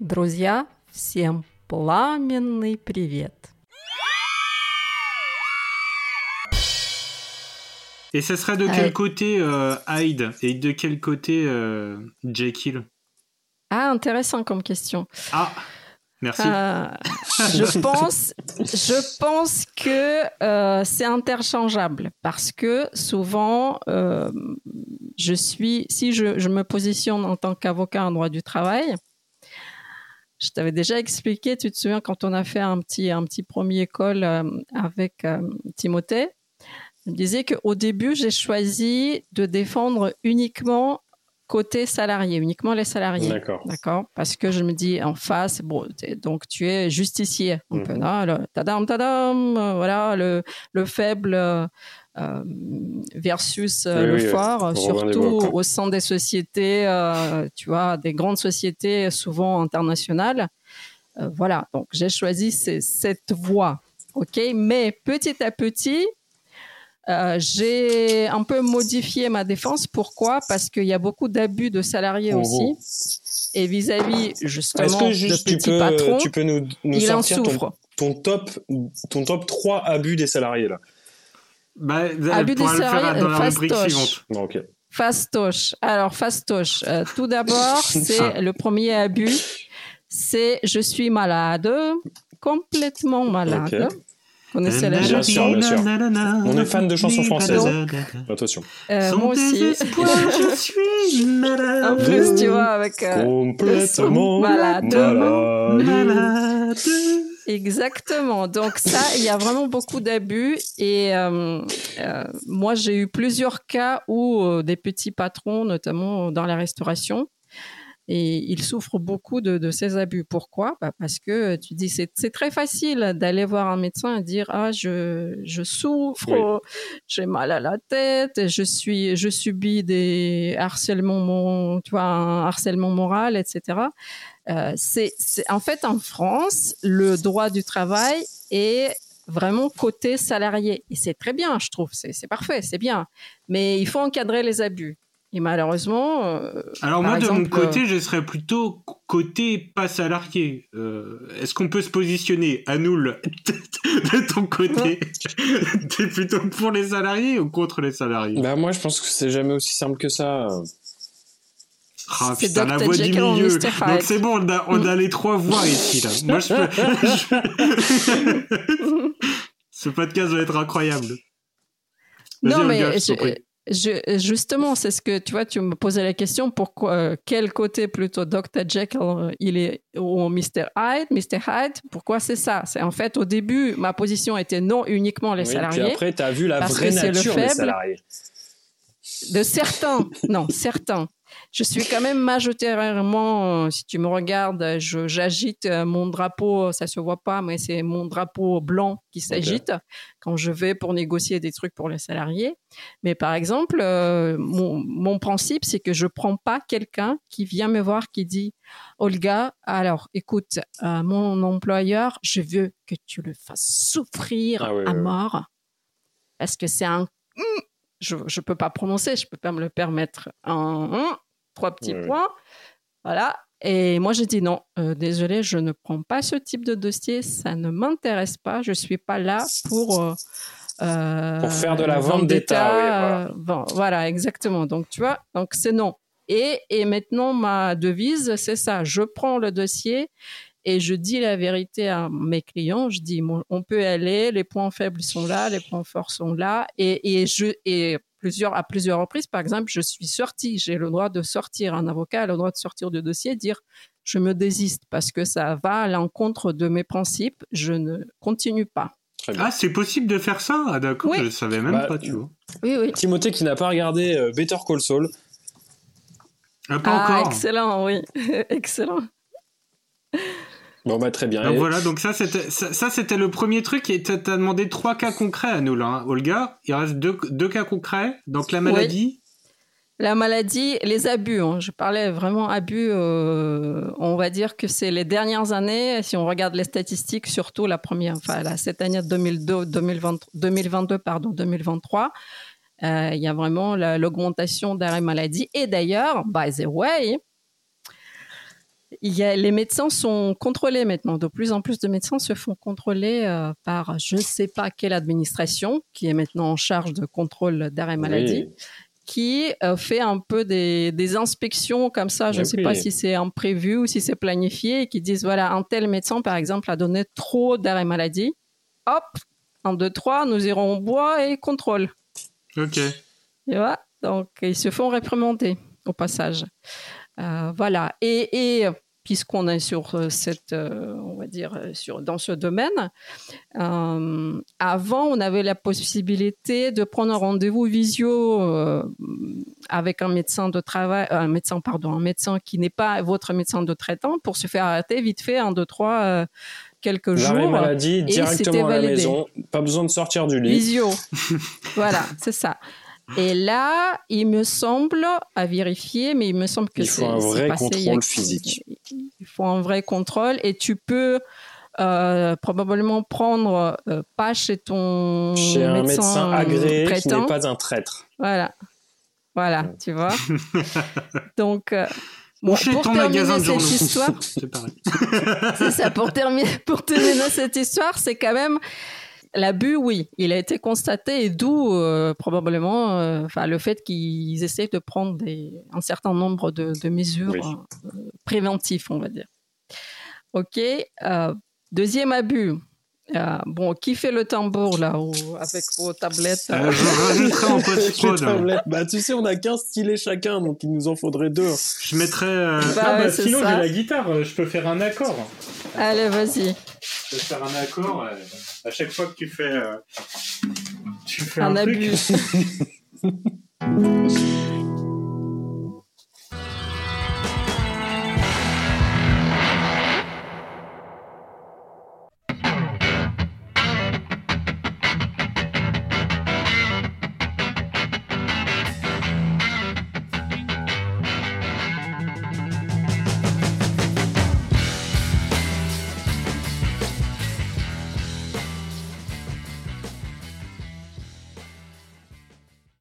Друзья, всем пламенный привет. Et ça serait de quel côté euh, Hyde et de quel côté euh, Jekyll Ah, intéressant comme question. Ah, merci. Euh, je pense, je pense que euh, c'est interchangeable parce que souvent, euh, je suis, si je, je me positionne en tant qu'avocat en droit du travail, je t'avais déjà expliqué, tu te souviens quand on a fait un petit, un petit premier call euh, avec euh, Timothée, je me disais qu'au début, j'ai choisi de défendre uniquement côté salarié, uniquement les salariés. D'accord. D'accord? Parce que je me dis en face, bon, donc tu es justicier, Mhm. le tadam, tadam, euh, voilà, le, le faible versus euh, Oui, le oui, des surtout au sein des sociétés, euh, tu vois, des grandes sociétés souvent internationales. Euh, voilà, donc j'ai choisi ces- cette voie, ok? Mais petit à petit, euh, j'ai un peu modifié ma défense. Pourquoi? Parce qu'il y a beaucoup d'abus de salariés aussi. Et vis-à-vis justement que de juste tu petits peux, patrons, tu peux nous, nous il en sortir ton, souffre. ton top, ton top 3 abus des salariés là? Bah, Abus on pourra des le faire salariés, dans la euh, rubrique fastoche. suivante. Non, ok. Fastoche. Alors, fastoche. Euh, tout d'abord, c'est Ah. le premier abus. C'est je suis malade, complètement malade. Ok. Connaissez la Bien chanson sûr, bien sûr. On est fan de chansons françaises. Attention. Euh, Sans Moi aussi. je suis malade. En plus, tu vois, avec euh, Complètement malade. malade. Malade. Exactement. Donc ça, il y a vraiment beaucoup d'abus et euh, euh, moi j'ai eu plusieurs cas où euh, des petits patrons, notamment dans la restauration, et ils souffrent beaucoup de, de ces abus. Pourquoi? Bah Parce que tu dis c'est très facile d'aller voir un médecin et dire ah je je souffre, Oui. j'ai mal à la tête, je suis je subis des harcèlements tu vois un harcèlement moral etc. Euh, c'est, c'est- en fait en France, le droit du travail est vraiment côté salarié et c'est très bien, je trouve, c'est, c'est parfait, c'est bien. Mais il faut encadrer les abus. Et malheureusement, euh, Alors moi, de mon côté, je serais plutôt côté pas salarié. Euh, Est-ce qu'on peut se positionner à nous le- de ton côté? T'es plutôt pour les salariés ou contre les salariés? Bah moi je pense que c'est jamais aussi simple que ça. Ah C'est putain, la voix du milieu. Donc c'est bon, on a, on a les trois voix ici là. Moi je peux... Ce podcast va être incroyable. Non mais je je- justement, c'est ce que tu vois, tu me posais la question pourquoi euh, quel côté plutôt Dr Jekyll euh, il est ou Mr Hyde, Mr Hyde, pourquoi c'est ça? C'est en fait au début ma position était non uniquement les Oui, salariés. Puis après t'as vu la vraie nature des salariés. De certains, non, certains. Je suis quand même majoritairement, euh, si tu me regardes, j'agite euh, mon drapeau, ça se voit pas, mais c'est mon drapeau blanc qui s'agite quand je vais pour négocier des trucs pour les salariés. Mais par exemple, euh, mon, mon principe, c'est que je prends pas quelqu'un qui vient me voir qui dit Olga, alors écoute, euh, mon employeur, je veux que tu le fasses souffrir Ah oui, à oui, oui. mort parce que c'est un je ne peux pas prononcer, je peux pas me le permettre. Un, un, trois petits Ouais. points. Voilà. Et moi, j'ai dit non, euh, désolé, je ne prends pas ce type de dossier, ça ne m'intéresse pas, je suis pas là pour. euh, euh, Pour faire de la vente d'État, oui, voilà. bon, voilà, exactement. Donc, tu vois, donc c'est non. Et, et maintenant, ma devise, c'est ça. Je prends le dossier et je dis la vérité à mes clients. Je dis, on peut aller, les points faibles sont là, les points forts sont là. Et, et je, et plusieurs, à plusieurs reprises, par exemple, je suis sortie. J'ai le droit de sortir. Un avocat a le droit de sortir du dossier, dire, je me désiste parce que ça va à l'encontre de mes principes. Je ne continue pas. Ah, c'est possible de faire ça Ah d'accord, Oui. je savais même Bah, pas, tu vois. Oui, oui. Timothée qui n'a pas regardé euh, Better Call Saul. Ah, pas Ah, encore. excellent, oui. excellent. Bon bah très bien. Donc voilà, donc ça c'était ça, ça, c'était le premier truc et t'as demandé trois cas concrets à nous là, hein, Olga. Il reste deux, deux cas concrets. Donc la maladie. La maladie, les abus. hein. Je parlais vraiment abus. euh, on va dire que c'est les dernières années. Si on regarde les statistiques, surtout la première, enfin la, cette année 2002, 2020, 2022, pardon, 2023, euh, il y a vraiment la- l'augmentation d'arrêt maladie. Et d'ailleurs, by the way, il y a, les médecins sont contrôlés maintenant. De plus en plus de médecins se font contrôler euh, par je ne sais pas quelle administration qui est maintenant en charge de contrôle d'arrêt maladie, qui euh, fait un peu des, des, inspections comme ça. Je ne sais pas si c'est imprévu ou si c'est planifié et qui disent voilà, un tel médecin, par exemple, a donné trop d'arrêt maladie. Hop, un, deux, trois, nous irons au bois et contrôle. Ok. Tu vois? Donc, ils se font réprimander au passage. Euh, voilà. Et, et puisqu'on est sur euh, cette, euh, on va dire, sur, dans ce domaine, avant, on avait la possibilité de prendre un rendez-vous visio avec un médecin de travail, un médecin, pardon, un médecin qui n'est pas votre médecin de traitant pour se faire arrêter vite fait un, deux, trois quelques jours. maladie directement à la maison, pas besoin de sortir du lit. Visio. voilà, c'est ça. Et là, il me semble, à vérifier, mais il me semble que c'est. Il faut un vrai contrôle physique. Il faut un vrai contrôle et tu peux euh, probablement prendre euh, pas chez ton chez médecin un médecin agréé qui n'est pas un traître. Voilà, voilà, tu vois. Donc. Euh, bon, pour ton magasin de cette histoire, c'est ça. Pour terminer, pour terminer cette histoire, c'est quand même L'abus, oui, il a été constaté et d'où euh, probablement euh, le fait qu'ils essaient de prendre des, un certain nombre de, mesures euh, préventives, on va dire. Ok. deuxième abus. Bon, qui fait le tambour là avec vos tablettes? Je rajouterai en post Bah, tu sais, on a 15 stylés chacun, donc il nous en faudrait deux. Je mettrais. Bah, ah, bah, sinon, j'ai la guitare, je peux faire un accord. Allez, vas-y. Je peux faire un accord à chaque fois que tu fais, euh, tu fais un, un abus.